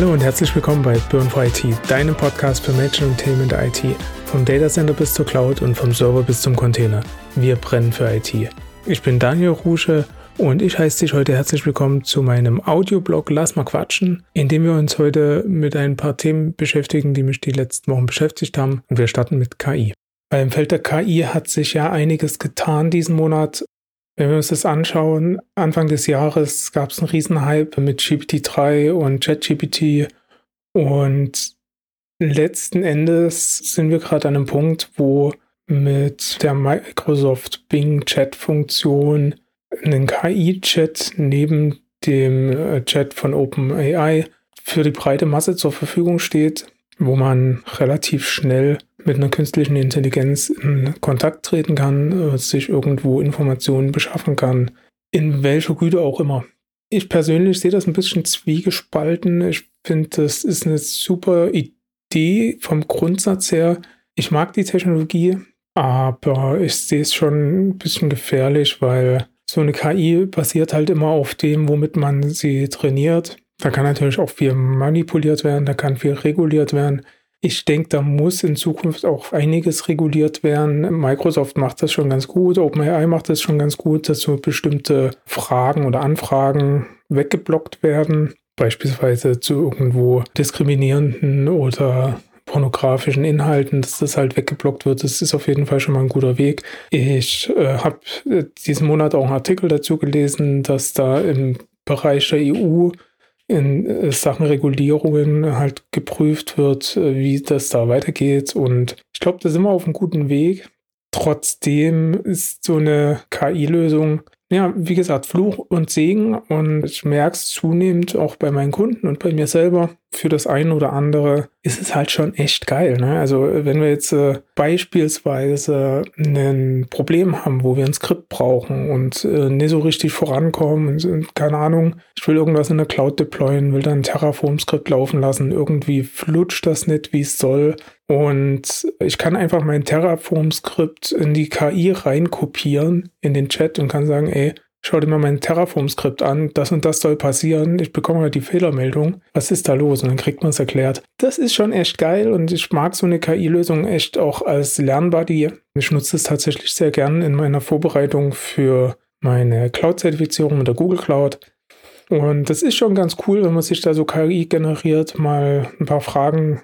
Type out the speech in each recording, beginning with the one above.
Hallo und herzlich willkommen bei Burn for IT, deinem Podcast für Menschen und Themen der IT. Vom Datacenter bis zur Cloud und vom Server bis zum Container. Wir brennen für IT. Ich bin Daniel Rusche und ich heiße dich heute herzlich willkommen zu meinem Audioblog Lass mal quatschen, in dem wir uns heute mit ein paar Themen beschäftigen, die mich die letzten Wochen beschäftigt haben. Und wir starten mit KI. Beim Feld der KI hat sich ja einiges getan diesen Monat. Wenn wir uns das anschauen, Anfang des Jahres gab es einen Riesenhype mit GPT-3 und ChatGPT und letzten Endes sind wir gerade an einem Punkt, wo mit der Microsoft Bing Chat-Funktion ein KI-Chat neben dem äh, Chat von OpenAI für die breite Masse zur Verfügung steht, wo man relativ schnell mit einer künstlichen Intelligenz in Kontakt treten kann, äh, sich irgendwo Informationen beschaffen kann, in welcher Güte auch immer. Ich persönlich sehe das ein bisschen zwiegespalten. Ich finde, das ist eine super Idee vom Grundsatz her. Ich mag die Technologie, aber ich sehe es schon ein bisschen gefährlich, weil so eine KI basiert halt immer auf dem, womit man sie trainiert. Da kann natürlich auch viel manipuliert werden, da kann viel reguliert werden. Ich denke, da muss in Zukunft auch einiges reguliert werden. Microsoft macht das schon ganz gut, OpenAI macht das schon ganz gut, dass so bestimmte Fragen oder Anfragen weggeblockt werden. Beispielsweise zu irgendwo diskriminierenden oder pornografischen Inhalten, dass das halt weggeblockt wird. Das ist auf jeden Fall schon mal ein guter Weg. Ich äh, habe diesen Monat auch einen Artikel dazu gelesen, dass da im Bereich der EU in äh, Sachen Regulierungen halt geprüft wird, äh, wie das da weitergeht. Und ich glaube, da sind wir auf einem guten Weg. Trotzdem ist so eine KI-Lösung ja, wie gesagt, Fluch und Segen und ich merke es zunehmend auch bei meinen Kunden und bei mir selber. Für das eine oder andere ist es halt schon echt geil. Ne? Also wenn wir jetzt äh, beispielsweise ein Problem haben, wo wir ein Skript brauchen und äh, nicht so richtig vorankommen und, und, keine Ahnung, ich will irgendwas in der Cloud deployen, will dann Terraform-Skript laufen lassen, irgendwie flutscht das nicht, wie es soll. Und ich kann einfach mein Terraform-Skript in die KI reinkopieren, in den Chat und kann sagen, ey, schau dir mal mein Terraform-Skript an, das und das soll passieren. Ich bekomme halt die Fehlermeldung. Was ist da los? Und dann kriegt man es erklärt. Das ist schon echt geil und ich mag so eine KI-Lösung echt auch als Lernbuddy. Ich nutze es tatsächlich sehr gern in meiner Vorbereitung für meine Cloud-Zertifizierung mit der Google Cloud. Und das ist schon ganz cool, wenn man sich da so KI generiert, mal ein paar Fragen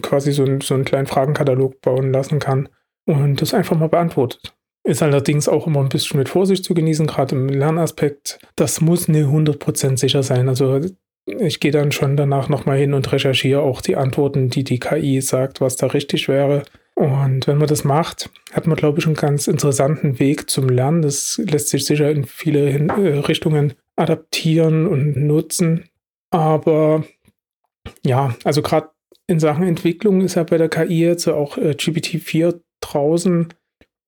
quasi so, so einen kleinen Fragenkatalog bauen lassen kann und das einfach mal beantwortet. Ist allerdings auch immer ein bisschen mit Vorsicht zu genießen, gerade im Lernaspekt. Das muss nicht 100% sicher sein. Also ich gehe dann schon danach nochmal hin und recherchiere auch die Antworten, die die KI sagt, was da richtig wäre. Und wenn man das macht, hat man, glaube ich, einen ganz interessanten Weg zum Lernen. Das lässt sich sicher in viele hin äh, Richtungen adaptieren und nutzen. Aber ja, also gerade in Sachen Entwicklung ist ja bei der KI jetzt auch äh, GPT-4 draußen.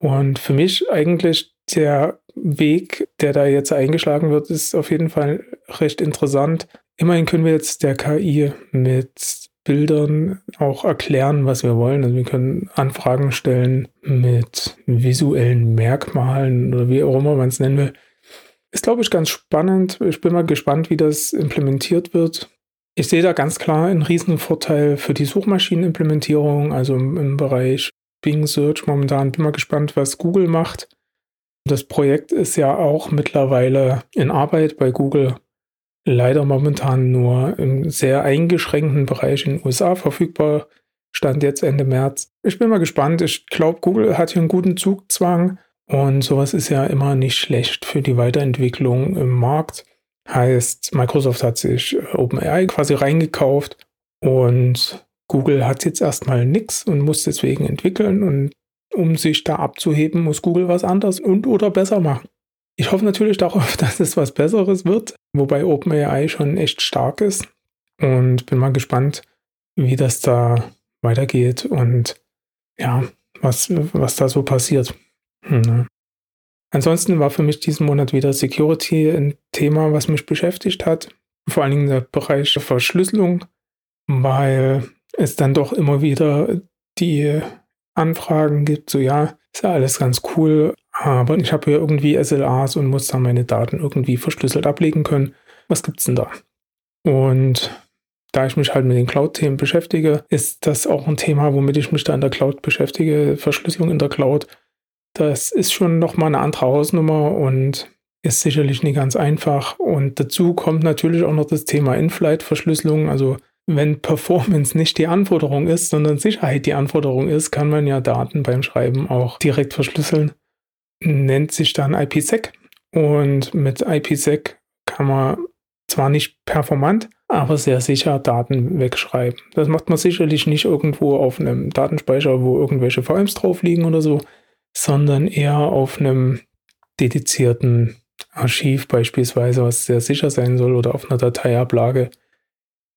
Und für mich eigentlich der Weg, der da jetzt eingeschlagen wird, ist auf jeden Fall recht interessant. Immerhin können wir jetzt der KI mit Bildern auch erklären, was wir wollen. Also wir können Anfragen stellen mit visuellen Merkmalen oder wie auch immer man es nennen will. Ist, glaube ich, ganz spannend. Ich bin mal gespannt, wie das implementiert wird. Ich sehe da ganz klar einen riesen Vorteil für die Suchmaschinenimplementierung, also im, im Bereich Bing Search momentan. Bin mal gespannt, was Google macht. Das Projekt ist ja auch mittlerweile in Arbeit bei Google. Leider momentan nur im sehr eingeschränkten Bereich in den USA verfügbar. Stand jetzt Ende März. Ich bin mal gespannt. Ich glaube, Google hat hier einen guten Zugzwang und sowas ist ja immer nicht schlecht für die Weiterentwicklung im Markt. Heißt, Microsoft hat sich äh, OpenAI quasi reingekauft und Google hat jetzt erstmal nichts und muss deswegen entwickeln und um sich da abzuheben, muss Google was anderes und oder besser machen. Ich hoffe natürlich darauf, dass es was Besseres wird, wobei OpenAI schon echt stark ist und bin mal gespannt, wie das da weitergeht und ja, was, was da so passiert. Hm, ne? Ansonsten war für mich diesen Monat wieder Security ein Thema, was mich beschäftigt hat. Vor allen Dingen der Bereich Verschlüsselung, weil es dann doch immer wieder die Anfragen gibt, so ja, ist ja alles ganz cool, aber ich habe hier irgendwie SLAs und muss dann meine Daten irgendwie verschlüsselt ablegen können. Was gibt's denn da? Und da ich mich halt mit den Cloud-Themen beschäftige, ist das auch ein Thema, womit ich mich da in der Cloud beschäftige. Verschlüsselung in der Cloud. Das ist schon nochmal eine andere Hausnummer und ist sicherlich nicht ganz einfach. Und dazu kommt natürlich auch noch das Thema In-Flight-Verschlüsselung. Also wenn Performance nicht die Anforderung ist, sondern Sicherheit die Anforderung ist, kann man ja Daten beim Schreiben auch direkt verschlüsseln. Nennt sich dann IPsec. Und mit IPsec kann man zwar nicht performant, aber sehr sicher Daten wegschreiben. Das macht man sicherlich nicht irgendwo auf einem Datenspeicher, wo irgendwelche VMs drauf liegen oder so, sondern eher auf einem dedizierten Archiv beispielsweise, was sehr sicher sein soll, oder auf einer Dateiablage,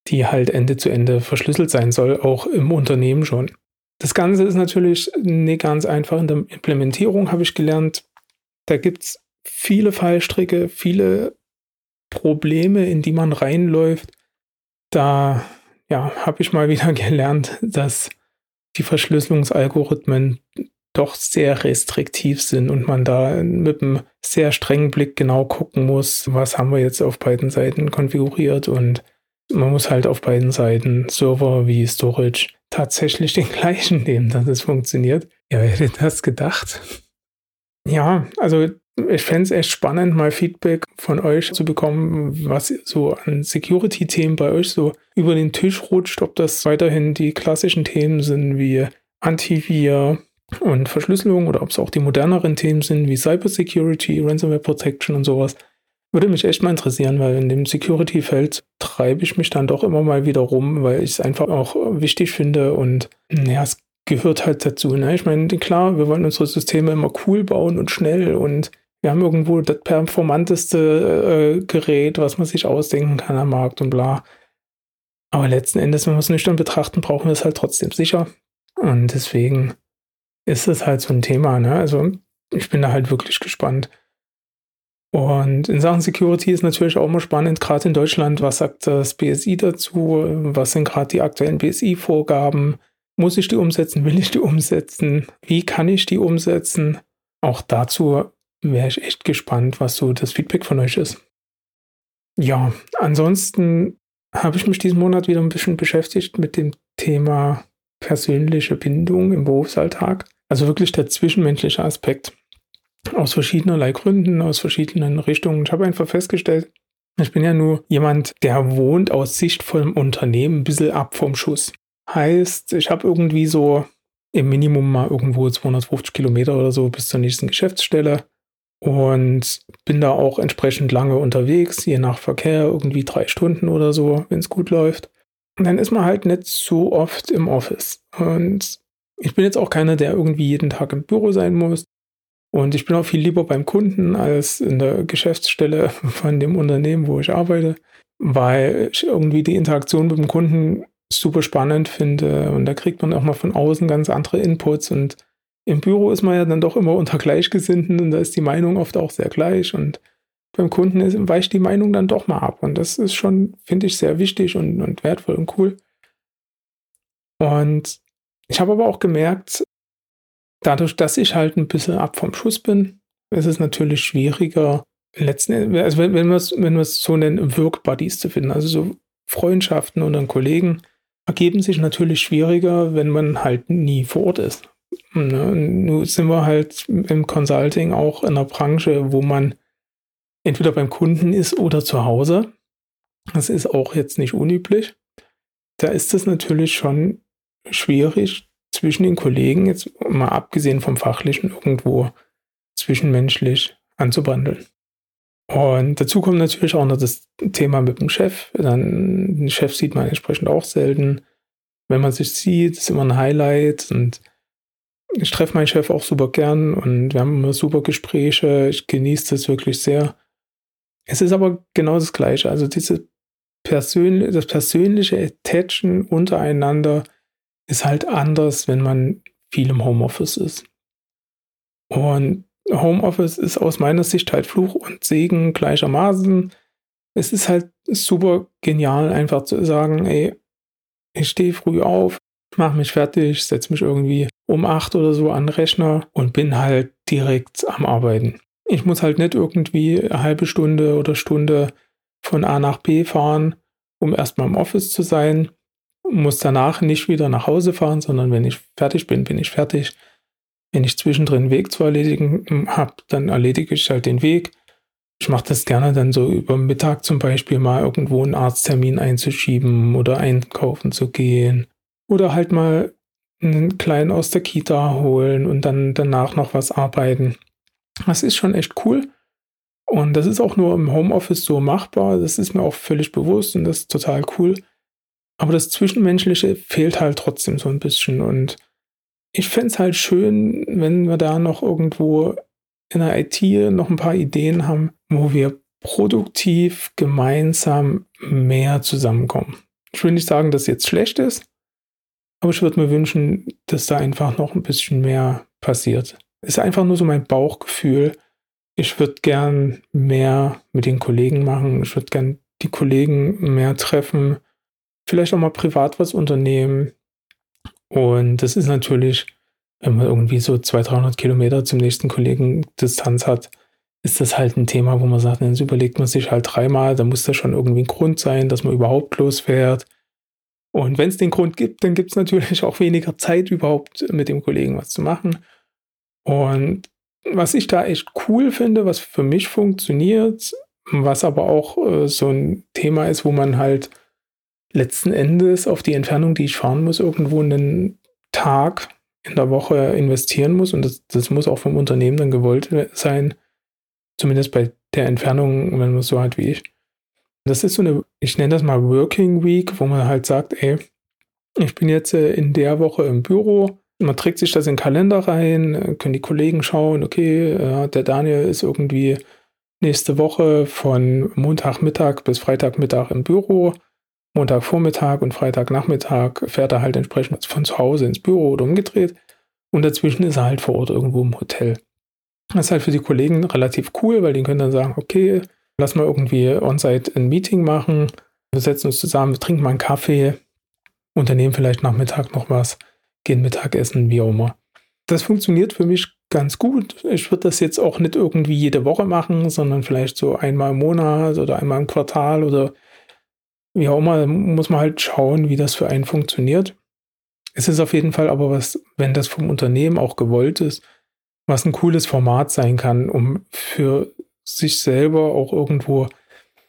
die halt Ende zu Ende verschlüsselt sein soll, auch im Unternehmen schon. Das Ganze ist natürlich nicht ganz einfach in der Implementierung, habe ich gelernt. Da gibt es viele Fallstricke, viele Probleme, in die man reinläuft. Da ja, habe ich mal wieder gelernt, dass die Verschlüsselungsalgorithmen doch sehr restriktiv sind und man da mit einem sehr strengen Blick genau gucken muss, was haben wir jetzt auf beiden Seiten konfiguriert und man muss halt auf beiden Seiten Server wie Storage tatsächlich den gleichen nehmen, dass es funktioniert. Ja, wer hätte das gedacht? Ja, also ich fände es echt spannend, mal Feedback von euch zu bekommen, was so an Security-Themen bei euch so über den Tisch rutscht, ob das weiterhin die klassischen Themen sind wie Antivir und Verschlüsselung oder ob es auch die moderneren Themen sind wie Cybersecurity, Ransomware Protection und sowas. Würde mich echt mal interessieren, weil in dem Security-Feld treibe ich mich dann doch immer mal wieder rum, weil ich es einfach auch wichtig finde und ja, es gehört halt dazu. Ne? Ich meine, klar, wir wollen unsere Systeme immer cool bauen und schnell und wir haben irgendwo das performanteste äh, Gerät, was man sich ausdenken kann am Markt und bla. Aber letzten Endes, wenn wir es nüchtern betrachten, brauchen wir es halt trotzdem sicher. Und deswegen ist es halt so ein Thema. Ne? Also ich bin da halt wirklich gespannt. Und in Sachen Security ist natürlich auch immer spannend, gerade in Deutschland, was sagt das BSI dazu? Was sind gerade die aktuellen BSI-Vorgaben? Muss ich die umsetzen? Will ich die umsetzen? Wie kann ich die umsetzen? Auch dazu wäre ich echt gespannt, was so das Feedback von euch ist. Ja, ansonsten habe ich mich diesen Monat wieder ein bisschen beschäftigt mit dem Thema persönliche Bindung im Berufsalltag. Also wirklich der zwischenmenschliche Aspekt. Aus verschiedenerlei Gründen, aus verschiedenen Richtungen. Ich habe einfach festgestellt, ich bin ja nur jemand, der wohnt aus Sicht vom Unternehmen ein bisschen ab vom Schuss. Heißt, ich habe irgendwie so im Minimum mal irgendwo 250 Kilometer oder so bis zur nächsten Geschäftsstelle und bin da auch entsprechend lange unterwegs, je nach Verkehr, irgendwie drei Stunden oder so, wenn es gut läuft. Und dann ist man halt nicht so oft im Office. Und ich bin jetzt auch keiner, der irgendwie jeden Tag im Büro sein muss. Und ich bin auch viel lieber beim Kunden als in der Geschäftsstelle von dem Unternehmen, wo ich arbeite, weil ich irgendwie die Interaktion mit dem Kunden super spannend finde. Und da kriegt man auch mal von außen ganz andere Inputs und im Büro ist man ja dann doch immer unter Gleichgesinnten und da ist die Meinung oft auch sehr gleich und beim Kunden ist, weicht die Meinung dann doch mal ab und das ist schon, finde ich, sehr wichtig und, und wertvoll und cool. Und ich habe aber auch gemerkt, dadurch, dass ich halt ein bisschen ab vom Schuss bin, ist es natürlich schwieriger, letzten Endes, also wenn, wenn wir es wenn so nennen, Work-Buddies zu finden, also so Freundschaften unter Kollegen, ergeben sich natürlich schwieriger, wenn man halt nie vor Ort ist. Ne? Nun sind wir halt im Consulting auch in einer Branche, wo man entweder beim Kunden ist oder zu Hause. Das ist auch jetzt nicht unüblich. Da ist es natürlich schon schwierig, zwischen den Kollegen, jetzt mal abgesehen vom Fachlichen, irgendwo zwischenmenschlich anzubandeln. Und dazu kommt natürlich auch noch das Thema mit dem Chef. Dann, den Chef sieht man entsprechend auch selten. Wenn man sich sieht, ist immer ein Highlight und ich treffe meinen Chef auch super gern und wir haben immer super Gespräche. Ich genieße das wirklich sehr. Es ist aber genau das Gleiche. Also diese Persön das persönliche Attachen untereinander ist halt anders, wenn man viel im Homeoffice ist. Und Homeoffice ist aus meiner Sicht halt Fluch und Segen gleichermaßen. Es ist halt super genial, einfach zu sagen, ey, ich stehe früh auf, mache mich fertig, setze mich irgendwie um acht oder so an den Rechner und bin halt direkt am Arbeiten. Ich muss halt nicht irgendwie eine halbe Stunde oder Stunde von A nach B fahren, um erstmal im Office zu sein, muss danach nicht wieder nach Hause fahren, sondern wenn ich fertig bin, bin ich fertig. Wenn ich zwischendrin einen Weg zu erledigen hm, habe, dann erledige ich halt den Weg. Ich mache das gerne dann so über Mittag zum Beispiel mal irgendwo einen Arzttermin einzuschieben oder einkaufen zu gehen. Oder halt mal einen Kleinen aus der Kita holen und dann danach noch was arbeiten. Das ist schon echt cool. Und das ist auch nur im Homeoffice so machbar. Das ist mir auch völlig bewusst und das ist total cool. Aber das Zwischenmenschliche fehlt halt trotzdem so ein bisschen. Und ich fände es halt schön, wenn wir da noch irgendwo in der IT noch ein paar Ideen haben, wo wir produktiv gemeinsam mehr zusammenkommen. Ich will nicht sagen, dass es jetzt schlecht ist, aber ich würde mir wünschen, dass da einfach noch ein bisschen mehr passiert. Ist einfach nur so mein Bauchgefühl. Ich würde gern mehr mit den Kollegen machen. Ich würde gern die Kollegen mehr treffen. Vielleicht auch mal privat was unternehmen. Und das ist natürlich, wenn man irgendwie so 200, 300 Kilometer zum nächsten Kollegen Distanz hat, ist das halt ein Thema, wo man sagt, dann überlegt man sich halt dreimal, da muss das schon irgendwie ein Grund sein, dass man überhaupt losfährt. Und wenn es den Grund gibt, dann gibt es natürlich auch weniger Zeit, überhaupt mit dem Kollegen was zu machen. Und was ich da echt cool finde, was für mich funktioniert, was aber auch äh, so ein Thema ist, wo man halt letzten Endes auf die Entfernung, die ich fahren muss, irgendwo einen Tag in der Woche investieren muss. Und das, das muss auch vom Unternehmen dann gewollt sein. Zumindest bei der Entfernung, wenn man es so hat wie ich. Das ist so eine, ich nenne das mal Working Week, wo man halt sagt, ey, ich bin jetzt äh, in der Woche im Büro. Man trägt sich das in den Kalender rein, können die Kollegen schauen, okay, äh, der Daniel ist irgendwie nächste Woche von Montagmittag bis Freitagmittag im Büro. Montagvormittag und Freitagnachmittag fährt er halt entsprechend von zu Hause ins Büro oder umgedreht. Und dazwischen ist er halt vor Ort irgendwo im Hotel. Das ist halt für die Kollegen relativ cool, weil die können dann sagen, okay, lass mal irgendwie on-site ein Meeting machen, wir setzen uns zusammen, wir trinken mal einen Kaffee, unternehmen vielleicht Nachmittag noch was, gehen Mittagessen, wie auch immer. Das funktioniert für mich ganz gut. Ich würde das jetzt auch nicht irgendwie jede Woche machen, sondern vielleicht so einmal im Monat oder einmal im Quartal oder wie auch immer, muss man halt schauen, wie das für einen funktioniert. Es ist auf jeden Fall aber was, wenn das vom Unternehmen auch gewollt ist, was ein cooles Format sein kann, um für sich selber auch irgendwo ein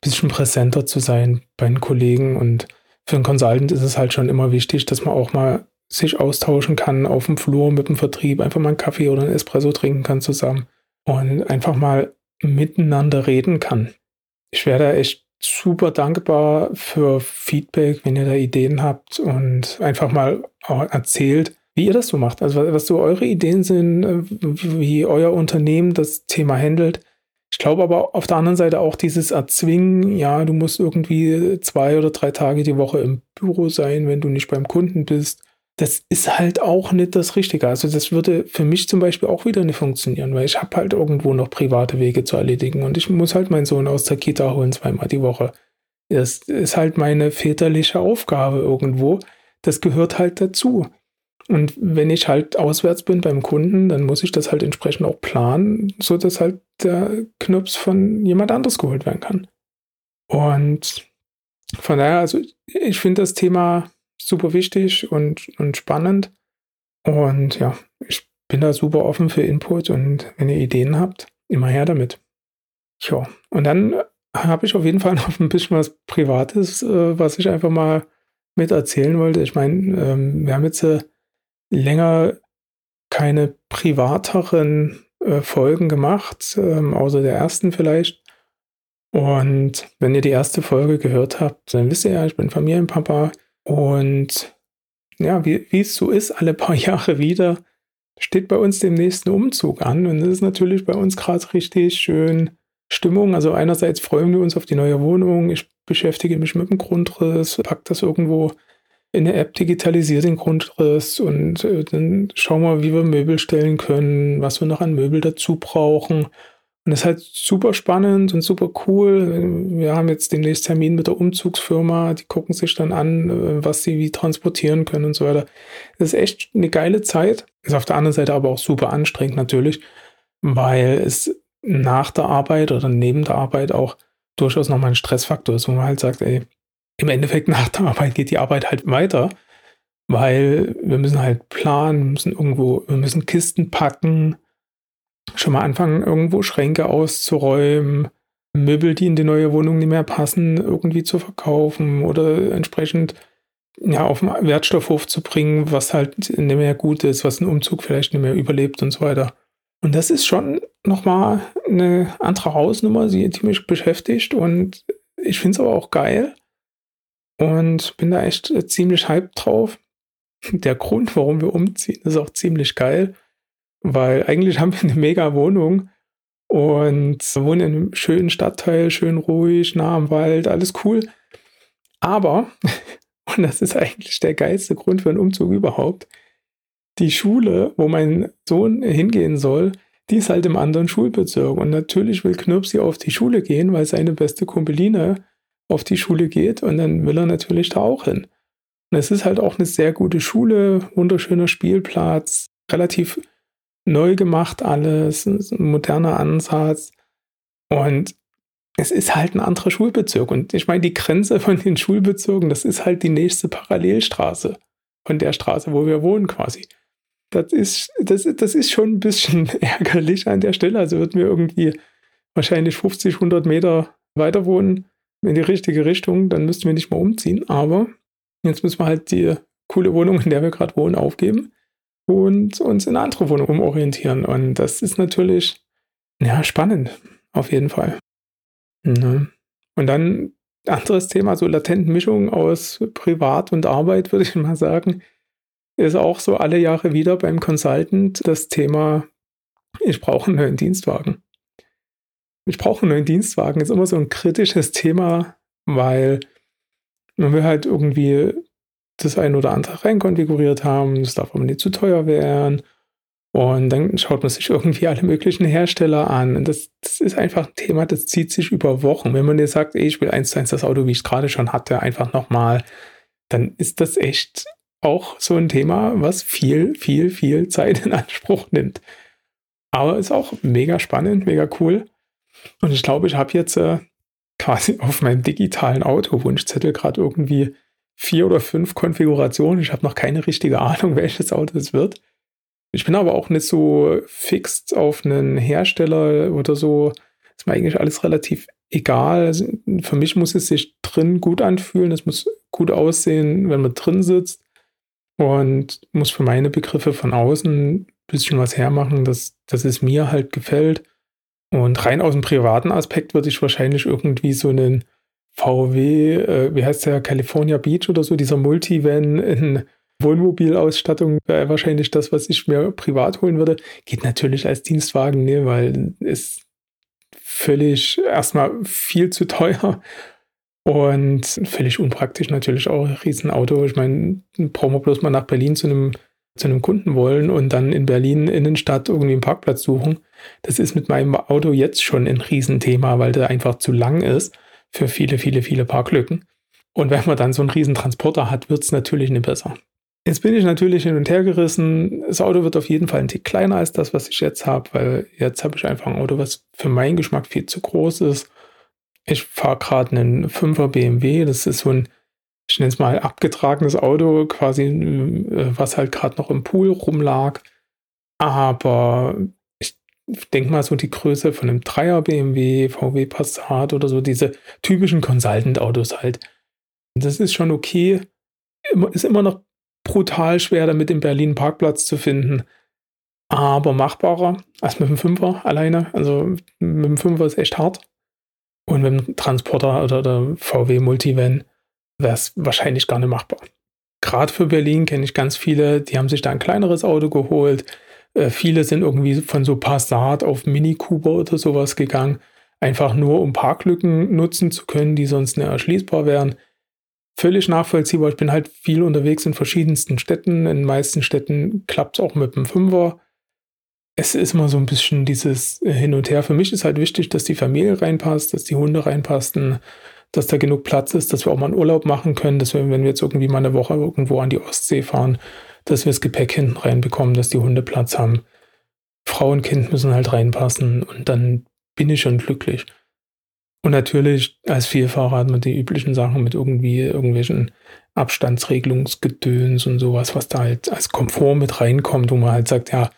bisschen präsenter zu sein bei den Kollegen. Und für einen Consultant ist es halt schon immer wichtig, dass man auch mal sich austauschen kann auf dem Flur mit dem Vertrieb, einfach mal einen Kaffee oder einen Espresso trinken kann zusammen und einfach mal miteinander reden kann. Ich wäre da echt super dankbar für Feedback, wenn ihr da Ideen habt und einfach mal erzählt, wie ihr das so macht. Also was so eure Ideen sind, äh, wie euer Unternehmen das Thema handelt. Ich glaube aber auf der anderen Seite auch dieses Erzwingen, ja, du musst irgendwie zwei oder drei Tage die Woche im Büro sein, wenn du nicht beim Kunden bist das ist halt auch nicht das Richtige. Also das würde für mich zum Beispiel auch wieder nicht funktionieren, weil ich habe halt irgendwo noch private Wege zu erledigen und ich muss halt meinen Sohn aus der Kita holen zweimal die Woche. Das ist halt meine väterliche Aufgabe irgendwo. Das gehört halt dazu. Und wenn ich halt auswärts bin beim Kunden, dann muss ich das halt entsprechend auch planen, so dass halt der Knopf von jemand anders geholt werden kann. Und von daher, also ich finde das Thema super wichtig und, und spannend. Und ja, ich bin da super offen für Input und wenn ihr Ideen habt, immer her damit. Ja, und dann habe ich auf jeden Fall noch ein bisschen was Privates, äh, was ich einfach mal mit erzählen wollte. Ich meine, ähm, wir haben jetzt äh, länger keine privateren äh, Folgen gemacht, ähm, außer der ersten vielleicht. Und wenn ihr die erste Folge gehört habt, dann wisst ihr ja, ich bin Familienpapa. Und ja, wie, wie es so ist, alle paar Jahre wieder steht bei uns dem nächsten Umzug an. Und das ist natürlich bei uns gerade richtig schön Stimmung. Also einerseits freuen wir uns auf die neue Wohnung. Ich beschäftige mich mit dem Grundriss, pack das irgendwo in der App, digitalisiere den Grundriss und äh, dann schauen wir, wie wir Möbel stellen können, was wir noch an Möbel dazu brauchen. Und das ist halt super spannend und super cool. Wir haben jetzt demnächst Termin mit der Umzugsfirma, die gucken sich dann an, äh, was sie wie transportieren können und so weiter. Das ist echt eine geile Zeit. Ist auf der anderen Seite aber auch super anstrengend natürlich, weil es nach der Arbeit oder neben der Arbeit auch durchaus nochmal ein Stressfaktor ist, wo man halt sagt, ey, im Endeffekt nach der Arbeit geht die Arbeit halt weiter, weil wir müssen halt planen, müssen irgendwo, wir müssen Kisten packen, schon mal anfangen, irgendwo Schränke auszuräumen, Möbel, die in die neue Wohnung nicht mehr passen, irgendwie zu verkaufen oder entsprechend ja, auf den Wertstoffhof zu bringen, was halt nicht mehr gut ist, was ein Umzug vielleicht nicht mehr überlebt und so weiter. Und das ist schon nochmal eine andere Hausnummer, die, mich beschäftigt und ich finde es aber auch geil und bin da echt ziemlich hyped drauf. Der Grund, warum wir umziehen, ist auch ziemlich geil, weil eigentlich haben wir eine mega Wohnung und wohnen in einem schönen Stadtteil, schön ruhig, nah am Wald, alles cool. Aber und das ist eigentlich der geilste Grund für einen Umzug überhaupt. Die Schule, wo mein Sohn hingehen soll, die ist halt im anderen Schulbezirk. Und natürlich will Knirpsi auf die Schule gehen, weil seine beste Kumpeline auf die Schule geht. Und dann will er natürlich da auch hin. Und es ist halt auch eine sehr gute Schule, wunderschöner Spielplatz, relativ neu gemacht alles, ein moderner Ansatz. Und es ist halt ein anderer Schulbezirk. Und ich meine, die Grenze von den Schulbezirken, das ist halt die nächste Parallelstraße von der Straße, wo wir wohnen quasi. Das ist, das, das ist schon ein bisschen ärgerlich an der Stelle. Also würden wir irgendwie wahrscheinlich 50, 100 Meter weiter wohnen in die richtige Richtung, dann müssten wir nicht mal umziehen. Aber jetzt müssen wir halt die coole Wohnung, in der wir gerade wohnen, aufgeben und uns in eine andere Wohnung umorientieren. Und das ist natürlich, ja, spannend. Auf jeden Fall. Ne? Und dann anderes Thema, so latente Mischung aus Privat und Arbeit, würde ich mal sagen, ist auch so alle Jahre wieder beim Consultant das Thema, ich brauche einen neuen Dienstwagen. Ich brauche einen neuen Dienstwagen, ist immer so ein kritisches Thema, weil man will halt irgendwie das ein oder andere reinkonfiguriert haben, es darf aber nicht zu teuer werden und dann schaut man sich irgendwie alle möglichen Hersteller an. Und das, das ist einfach ein Thema, das zieht sich über Wochen. Wenn man dir sagt, ey, ich will eins zu eins das Auto, wie ich es gerade schon hatte, einfach nochmal, dann ist das echt auch so ein Thema, was viel, viel, viel Zeit in Anspruch nimmt. Aber ist auch mega spannend, mega cool. Und ich glaube, ich habe jetzt äh, quasi auf meinem digitalen Autowunschzettel gerade irgendwie vier oder fünf Konfigurationen. Ich habe noch keine richtige Ahnung, welches Auto es wird. Ich bin aber auch nicht so fix auf einen Hersteller oder so. Ist mir eigentlich alles relativ egal. Also für mich muss es sich drin gut anfühlen. Es muss gut aussehen, wenn man drin sitzt. Und muss für meine Begriffe von außen ein bisschen was hermachen, dass, dass es mir halt gefällt. Und rein aus dem privaten Aspekt würde ich wahrscheinlich irgendwie so einen VW, äh, wie heißt der, California Beach oder so, dieser Multivan in Wohnmobilausstattung wäre wahrscheinlich das, was ich mir privat holen würde. Geht natürlich als Dienstwagen, ne, weil es völlig erstmal viel zu teuer und völlig unpraktisch natürlich auch. Ein Riesenauto. Ich meine, brauchen wir bloß mal nach Berlin zu einem, zu einem Kunden wollen und dann in Berlin Innenstadt irgendwie einen Parkplatz suchen. Das ist mit meinem Auto jetzt schon ein Riesenthema, weil der einfach zu lang ist für viele, viele, viele Parklücken. Und wenn man dann so einen Riesentransporter hat, wird es natürlich nicht besser. Jetzt bin ich natürlich hin und her gerissen. Das Auto wird auf jeden Fall ein Tick kleiner als das, was ich jetzt habe, weil jetzt habe ich einfach ein Auto, was für meinen Geschmack viel zu groß ist. Ich fahre gerade einen 5er BMW. Das ist so ein, ich nenne es mal, abgetragenes Auto, quasi, äh, was halt gerade noch im Pool rumlag. Aber ich denke mal so die Größe von einem 3er BMW, VW Passat oder so, diese typischen Consultant-Autos halt. Das ist schon okay. Ist immer noch brutal schwer, damit in Berlin Parkplatz zu finden. Aber machbarer als mit dem Fünfer alleine. Also mit dem Fünfer ist echt hart. Und mit dem Transporter oder der VW Multivan wäre es wahrscheinlich gar nicht machbar. Gerade für Berlin kenne ich ganz viele, die haben sich da ein kleineres Auto geholt. Äh, viele sind irgendwie von so Passat auf Mini Cooper oder sowas gegangen. Einfach nur, um Parklücken nutzen zu können, die sonst nicht erschließbar wären völlig nachvollziehbar. Ich bin halt viel unterwegs in verschiedensten Städten. In den meisten Städten klappt es auch mit dem Fünfer. Es ist immer so ein bisschen dieses Hin und Her. Für mich ist halt wichtig, dass die Familie reinpasst, dass die Hunde reinpassen, dass da genug Platz ist, dass wir auch mal einen Urlaub machen können, dass wir, wenn wir jetzt irgendwie mal eine Woche irgendwo an die Ostsee fahren, dass wir das Gepäck hinten reinbekommen, dass die Hunde Platz haben. Frau und Kind müssen halt reinpassen und dann bin ich schon glücklich. Und natürlich als Vielfahrer hat man die üblichen Sachen mit irgendwie irgendwelchen Abstandsregelungsgedöns und sowas, was da halt als Komfort mit reinkommt, wo man halt sagt, ja,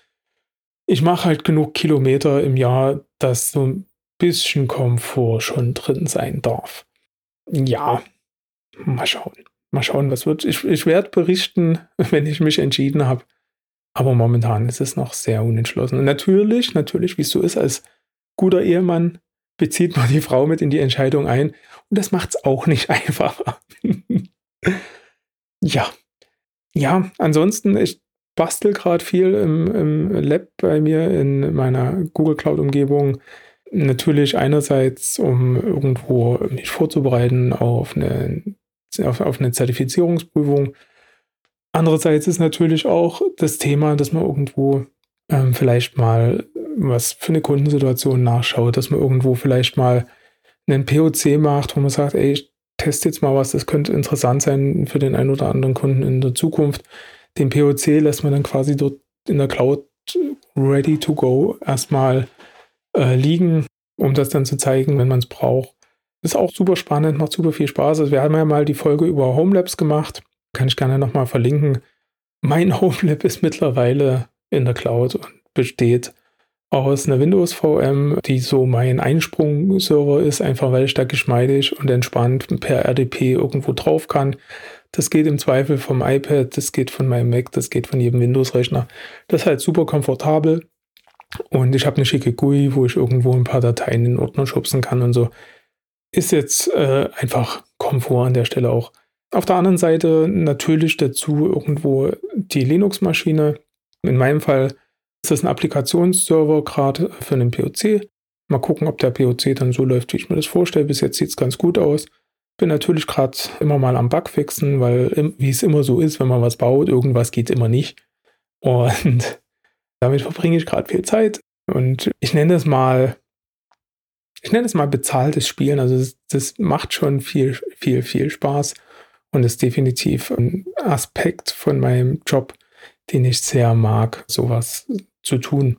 ich mache halt genug Kilometer im Jahr, dass so ein bisschen Komfort schon drin sein darf. Ja, mal schauen. Mal schauen, was wird. Ich, ich werde berichten, wenn ich mich entschieden habe. Aber momentan ist es noch sehr unentschlossen. Und natürlich, natürlich, wie es so ist, als guter Ehemann bezieht man die Frau mit in die Entscheidung ein. Und das macht es auch nicht einfacher. ja. Ja, ansonsten, ich bastel gerade viel im, im Lab bei mir in meiner Google Cloud-Umgebung. Natürlich einerseits, um irgendwo mich vorzubereiten auf eine, auf, auf eine Zertifizierungsprüfung. Andererseits ist natürlich auch das Thema, dass man irgendwo ähm, vielleicht mal was für eine Kundensituation nachschaut, dass man irgendwo vielleicht mal einen POC macht, wo man sagt, ey, ich teste jetzt mal was, das könnte interessant sein für den einen oder anderen Kunden in der Zukunft. Den POC lässt man dann quasi dort in der Cloud ready to go erstmal äh, liegen, um das dann zu zeigen, wenn man es braucht. Ist auch super spannend, macht super viel Spaß. Also wir haben ja mal die Folge über Homelabs gemacht. Kann ich gerne nochmal verlinken. Mein Homelab ist mittlerweile in der Cloud und besteht aus einer Windows VM, die so mein Einsprungserver ist, einfach weil ich da geschmeidig und entspannt per RDP irgendwo drauf kann. Das geht im Zweifel vom iPad, das geht von meinem Mac, das geht von jedem Windows-Rechner. Das ist halt super komfortabel. Und ich habe eine schicke GUI, wo ich irgendwo ein paar Dateien in Ordner schubsen kann und so. Ist jetzt äh, einfach Komfort an der Stelle auch. Auf der anderen Seite natürlich dazu irgendwo die Linux-Maschine. In meinem Fall ist das ein Applikationsserver gerade für einen POC. Mal gucken, ob der POC dann so läuft, wie ich mir das vorstelle. Bis jetzt sieht es ganz gut aus. Bin natürlich gerade immer mal am Bugfixen, weil wie es immer so ist, wenn man was baut, irgendwas geht immer nicht. Und damit verbringe ich gerade viel Zeit. Und ich nenne es mal, ich nenne es mal bezahltes Spielen. Also das, das macht schon viel, viel, viel Spaß und ist definitiv ein Aspekt von meinem Job, den ich sehr mag, sowas zu tun.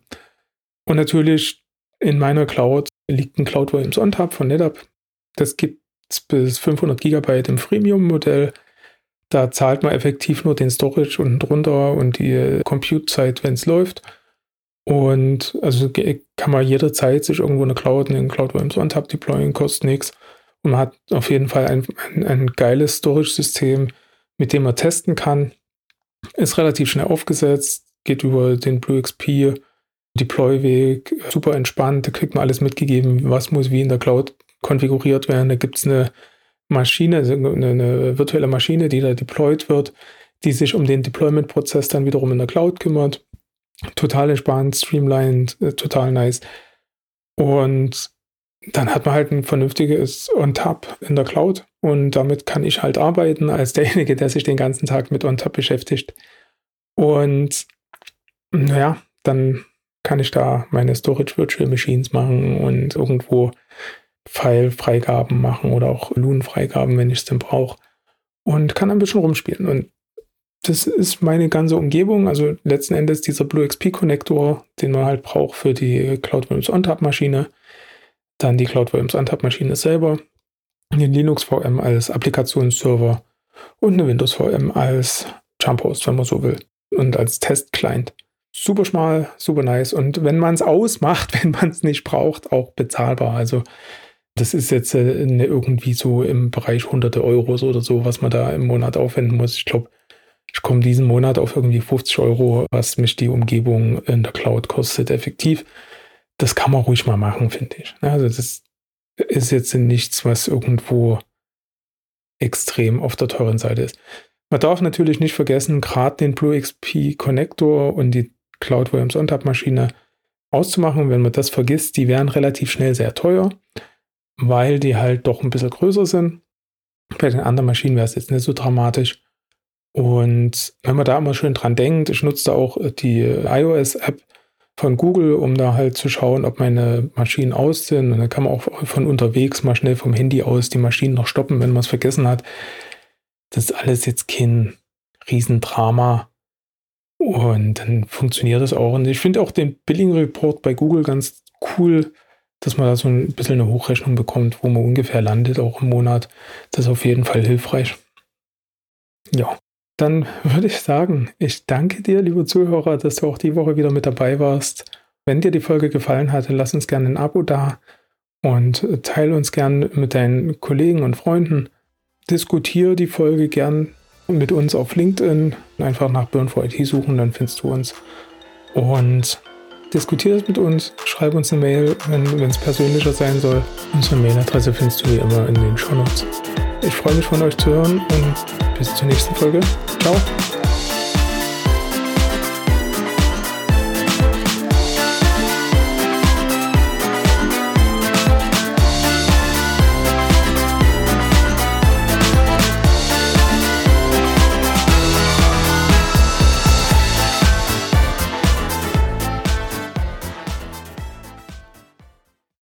Und natürlich in meiner Cloud liegt ein Cloud Volumes on Top von NetApp. Das gibt bis 500 GB im Freemium-Modell. Da zahlt man effektiv nur den Storage unten drunter und die Compute-Zeit, wenn es läuft. Und also kann man jederzeit sich irgendwo eine Cloud, einen Cloud Volumes on Top deployen, kostet nichts. Und man hat auf jeden Fall ein, ein, ein geiles Storage-System, mit dem man testen kann. Ist relativ schnell aufgesetzt, geht über den BlueXP Deploy-Weg, super entspannt, da kriegt man alles mitgegeben, was muss wie in der Cloud konfiguriert werden. Da gibt es eine Maschine, also eine, eine, virtuelle Maschine, die da deployed wird, die sich um den Deployment-Prozess dann wiederum in der Cloud kümmert. Total entspannt, streamlined, äh, total nice. Und dann hat man halt ein vernünftiges On-Tap in der Cloud und damit kann ich halt arbeiten als derjenige, der sich den ganzen Tag mit On-Tap beschäftigt. Und naja, dann kann ich da meine Storage Virtual Machines machen und irgendwo File-Freigaben machen oder auch Loon-Freigaben, wenn ich es denn brauche. Und kann ein bisschen rumspielen. Und das ist meine ganze Umgebung. Also letzten Endes dieser Blue XP Connector, den man halt braucht für die Cloud Volumes OnTap Maschine. Dann die Cloud Volumes OnTap Maschine selber. Den Linux VM als Applikationsserver und eine Windows VM als Jump Host, wenn man so will. Und als Test-Client. Super schmal, super nice. Und wenn man es ausmacht, wenn man es nicht braucht, auch bezahlbar. Also das ist jetzt äh, irgendwie so im Bereich hunderte Euros oder so, was man da im Monat aufwenden muss. Ich glaube, ich komme diesen Monat auf irgendwie 50 Euro, was mich die Umgebung in der Cloud kostet, effektiv. Das kann man ruhig mal machen, finde ich. Also das ist jetzt nichts, was irgendwo extrem auf der teuren Seite ist. Man darf natürlich nicht vergessen, gerade den Blue XP Connector und die Cloud Volumes OnTap Maschine auszumachen. Wenn man das vergisst, die wären relativ schnell sehr teuer, weil die halt doch ein bisschen größer sind. Bei den anderen Maschinen wäre es jetzt nicht so dramatisch. Und wenn man da immer schön dran denkt, ich nutze da auch die iOS-App von Google, um da halt zu schauen, ob meine Maschinen aus sind. Und dann kann man auch von unterwegs mal schnell vom Handy aus die Maschinen noch stoppen, wenn man es vergessen hat. Das ist alles jetzt kein Riesendrama. Und dann funktioniert das auch. Und ich finde auch den Billing Report bei Google ganz cool, dass man da so ein bisschen eine Hochrechnung bekommt, wo man ungefähr landet, auch im Monat. Das ist auf jeden Fall hilfreich. Ja, dann würde ich sagen, ich danke dir, liebe Zuhörer, dass du auch die Woche wieder mit dabei warst. Wenn dir die Folge gefallen hatte, lass uns gerne ein Abo da und teile uns gern mit deinen Kollegen und Freunden. Diskutiere die Folge gern mit uns auf LinkedIn. Einfach nach Burn for IT suchen, dann findest du uns. Und diskutiere es mit uns, schreib uns eine Mail, wenn es persönlicher sein soll. Unsere Mailadresse findest du wie immer in den Show Notes. Ich freue mich von euch zu hören und bis zur nächsten Folge. Ciao.